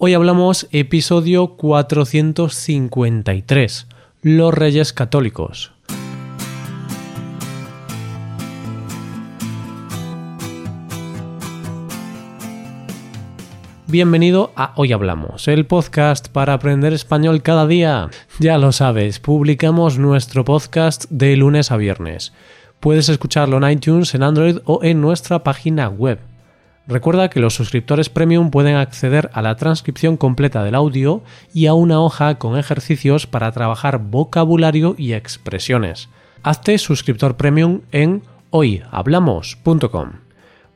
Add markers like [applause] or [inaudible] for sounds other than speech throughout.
Hoy hablamos episodio 453, Los Reyes Católicos. Bienvenido a Hoy Hablamos, el podcast para aprender español cada día. Ya lo sabes, publicamos nuestro podcast de lunes a viernes. Puedes escucharlo en iTunes, en Android o en nuestra página web Recuerda que los suscriptores premium pueden acceder a la transcripción completa del audio y a una hoja con ejercicios para trabajar vocabulario y expresiones. Hazte suscriptor premium en hoyhablamos.com.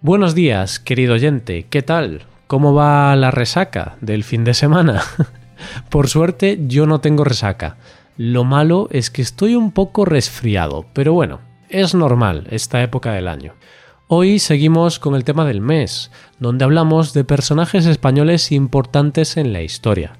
Buenos días, querido oyente, ¿qué tal? ¿Cómo va la resaca del fin de semana? [laughs] Por suerte yo no tengo resaca. Lo malo es que estoy un poco resfriado, pero bueno, es normal esta época del año. Hoy seguimos con el tema del mes, donde hablamos de personajes españoles importantes en la historia.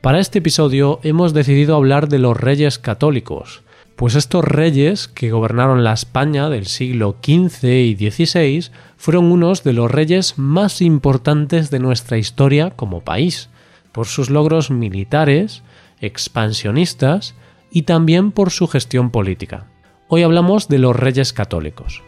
Para este episodio hemos decidido hablar de los reyes católicos, pues estos reyes que gobernaron la España del siglo XV y XVI fueron unos de los reyes más importantes de nuestra historia como país, por sus logros militares, expansionistas y también por su gestión política. Hoy hablamos de los reyes católicos.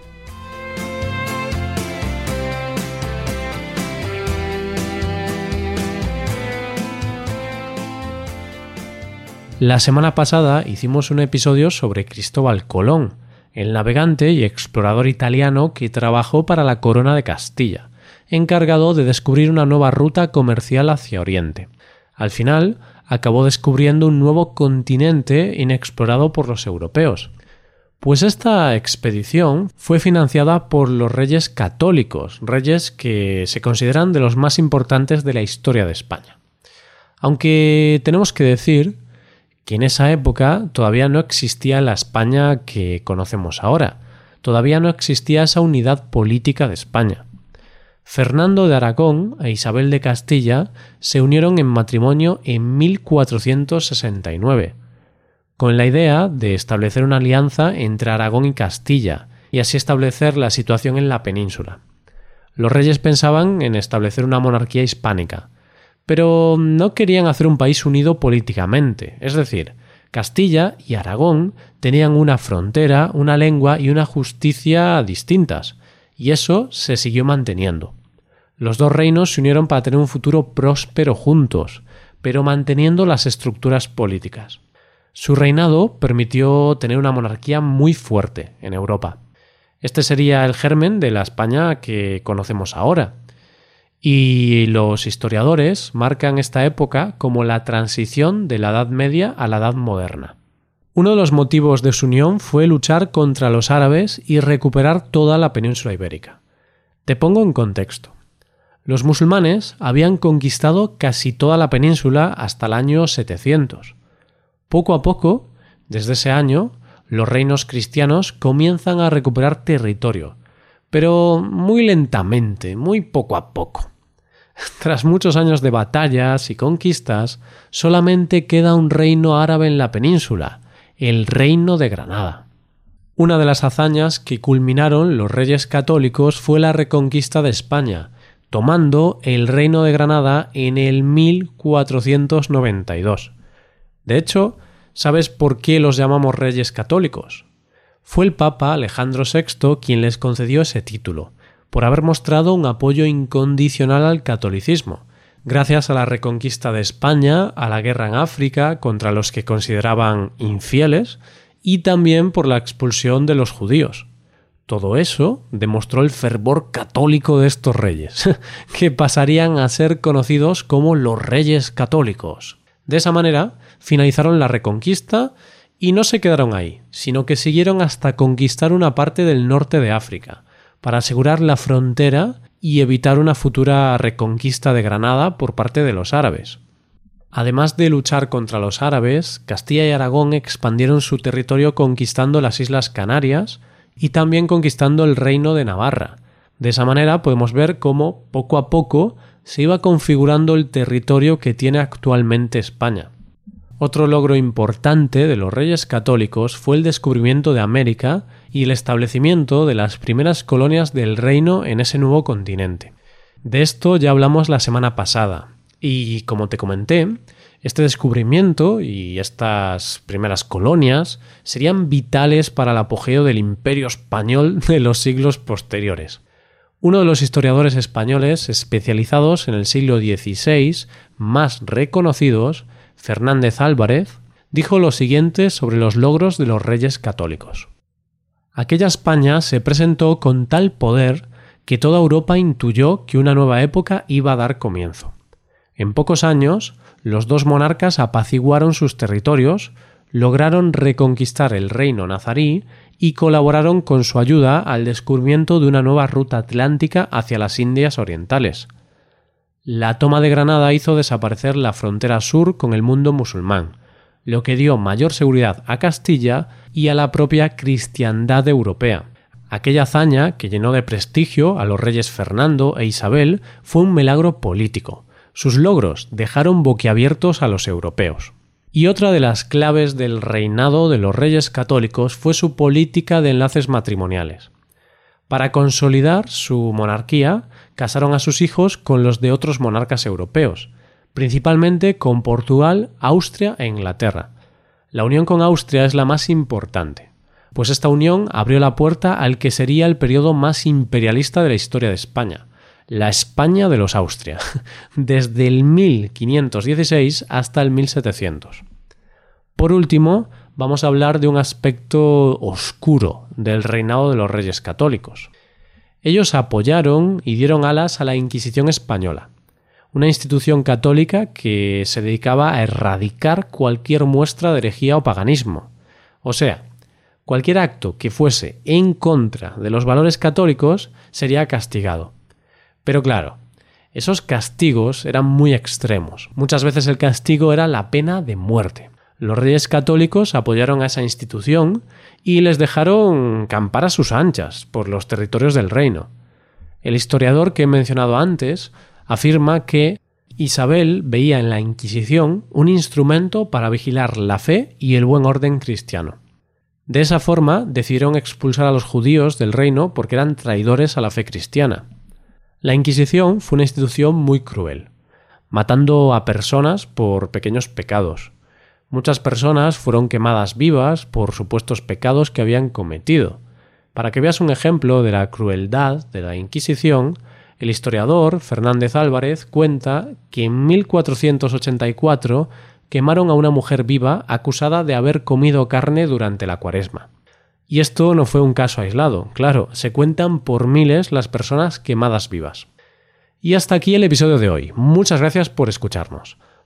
La semana pasada hicimos un episodio sobre Cristóbal Colón, el navegante y explorador italiano que trabajó para la Corona de Castilla, encargado de descubrir una nueva ruta comercial hacia Oriente. Al final, acabó descubriendo un nuevo continente inexplorado por los europeos. Pues esta expedición fue financiada por los reyes católicos, reyes que se consideran de los más importantes de la historia de España. Aunque tenemos que decir que en esa época todavía no existía la España que conocemos ahora, todavía no existía esa unidad política de España. Fernando de Aragón e Isabel de Castilla se unieron en matrimonio en 1469, con la idea de establecer una alianza entre Aragón y Castilla, y así establecer la situación en la península. Los reyes pensaban en establecer una monarquía hispánica, pero no querían hacer un país unido políticamente, es decir, Castilla y Aragón tenían una frontera, una lengua y una justicia distintas, y eso se siguió manteniendo. Los dos reinos se unieron para tener un futuro próspero juntos, pero manteniendo las estructuras políticas. Su reinado permitió tener una monarquía muy fuerte en Europa. Este sería el germen de la España que conocemos ahora, y los historiadores marcan esta época como la transición de la Edad Media a la Edad Moderna. Uno de los motivos de su unión fue luchar contra los árabes y recuperar toda la península ibérica. Te pongo en contexto. Los musulmanes habían conquistado casi toda la península hasta el año 700. Poco a poco, desde ese año, los reinos cristianos comienzan a recuperar territorio, pero muy lentamente, muy poco a poco. [laughs] Tras muchos años de batallas y conquistas, solamente queda un reino árabe en la península, el Reino de Granada. Una de las hazañas que culminaron los reyes católicos fue la reconquista de España, tomando el Reino de Granada en el 1492. De hecho, ¿sabes por qué los llamamos reyes católicos? Fue el Papa Alejandro VI quien les concedió ese título, por haber mostrado un apoyo incondicional al catolicismo, gracias a la reconquista de España, a la guerra en África contra los que consideraban infieles, y también por la expulsión de los judíos. Todo eso demostró el fervor católico de estos reyes, [laughs] que pasarían a ser conocidos como los reyes católicos. De esa manera, finalizaron la reconquista y no se quedaron ahí, sino que siguieron hasta conquistar una parte del norte de África, para asegurar la frontera y evitar una futura reconquista de Granada por parte de los árabes. Además de luchar contra los árabes, Castilla y Aragón expandieron su territorio conquistando las Islas Canarias y también conquistando el reino de Navarra. De esa manera podemos ver cómo, poco a poco, se iba configurando el territorio que tiene actualmente España. Otro logro importante de los reyes católicos fue el descubrimiento de América y el establecimiento de las primeras colonias del reino en ese nuevo continente. De esto ya hablamos la semana pasada. Y como te comenté, este descubrimiento y estas primeras colonias serían vitales para el apogeo del imperio español [laughs] de los siglos posteriores. Uno de los historiadores españoles especializados en el siglo XVI más reconocidos, Fernández Álvarez, dijo lo siguiente sobre los logros de los reyes católicos. Aquella España se presentó con tal poder que toda Europa intuyó que una nueva época iba a dar comienzo. En pocos años, los dos monarcas apaciguaron sus territorios, lograron reconquistar el reino nazarí y colaboraron con su ayuda al descubrimiento de una nueva ruta atlántica hacia las Indias Orientales. La toma de Granada hizo desaparecer la frontera sur con el mundo musulmán, lo que dio mayor seguridad a Castilla y a la propia cristiandad europea. Aquella hazaña, que llenó de prestigio a los reyes Fernando e Isabel, fue un milagro político. Sus logros dejaron boquiabiertos a los europeos. Y otra de las claves del reinado de los reyes católicos fue su política de enlaces matrimoniales. Para consolidar su monarquía, casaron a sus hijos con los de otros monarcas europeos, principalmente con Portugal, Austria e Inglaterra. La unión con Austria es la más importante, pues esta unión abrió la puerta al que sería el periodo más imperialista de la historia de España, la España de los Austria, [laughs] desde el 1516 hasta el 1700. Por último, vamos a hablar de un aspecto oscuro del reinado de los reyes católicos. Ellos apoyaron y dieron alas a la Inquisición española, una institución católica que se dedicaba a erradicar cualquier muestra de herejía o paganismo. O sea, cualquier acto que fuese en contra de los valores católicos sería castigado, pero claro, esos castigos eran muy extremos. Muchas veces el castigo era la pena de muerte. Los reyes católicos apoyaron a esa institución y les dejaron campar a sus anchas por los territorios del reino. El historiador que he mencionado antes afirma que Isabel veía en la Inquisición un instrumento para vigilar la fe y el buen orden cristiano. De esa forma decidieron expulsar a los judíos del reino porque eran traidores a la fe cristiana. La Inquisición fue una institución muy cruel, matando a personas por pequeños pecados. Muchas personas fueron quemadas vivas por supuestos pecados que habían cometido. Para que veas un ejemplo de la crueldad de la Inquisición, el historiador Fernández Álvarez cuenta que en 1484 quemaron a una mujer viva acusada de haber comido carne durante la cuaresma. Y esto no fue un caso aislado, claro, se cuentan por miles las personas quemadas vivas. Y hasta aquí el episodio de hoy. Muchas gracias por escucharnos.